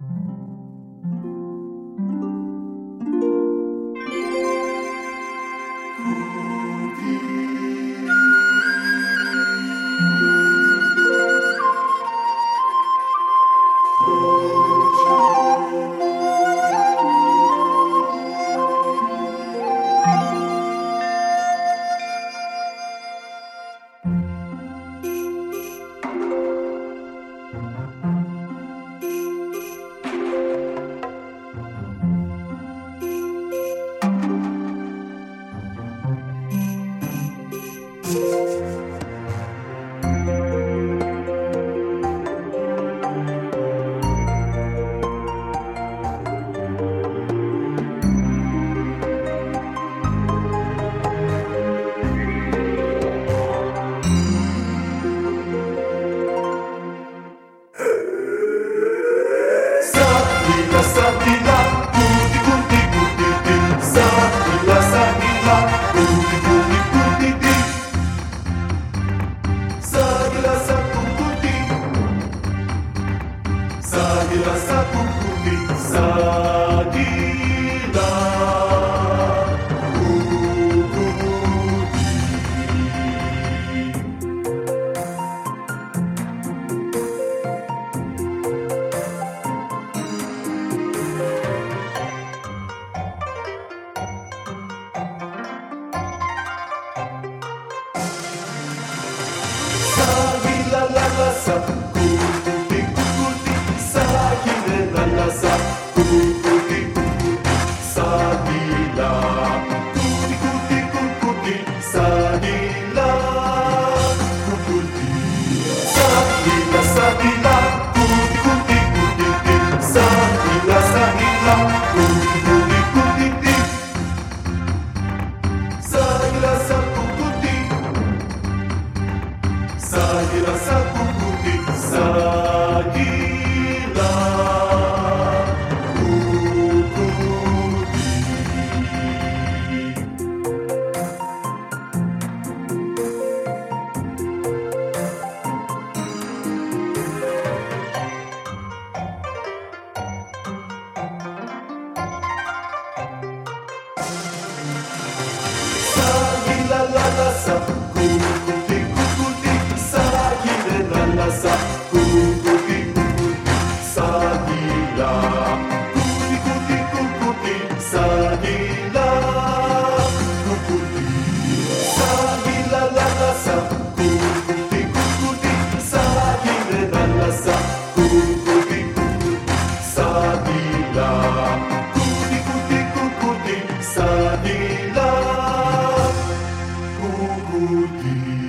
Sagila, Sagila satu putih Sagilah la, la, saku, guti, guti. Sagila, la, la, saku, guti, guti. Sagila, guti, guti, guti. Sagila, guti. Sagila, sagila, guti, guti, guti. Sagila, sagila, guti, guti, guti. Sagila, la la la sa, good deed.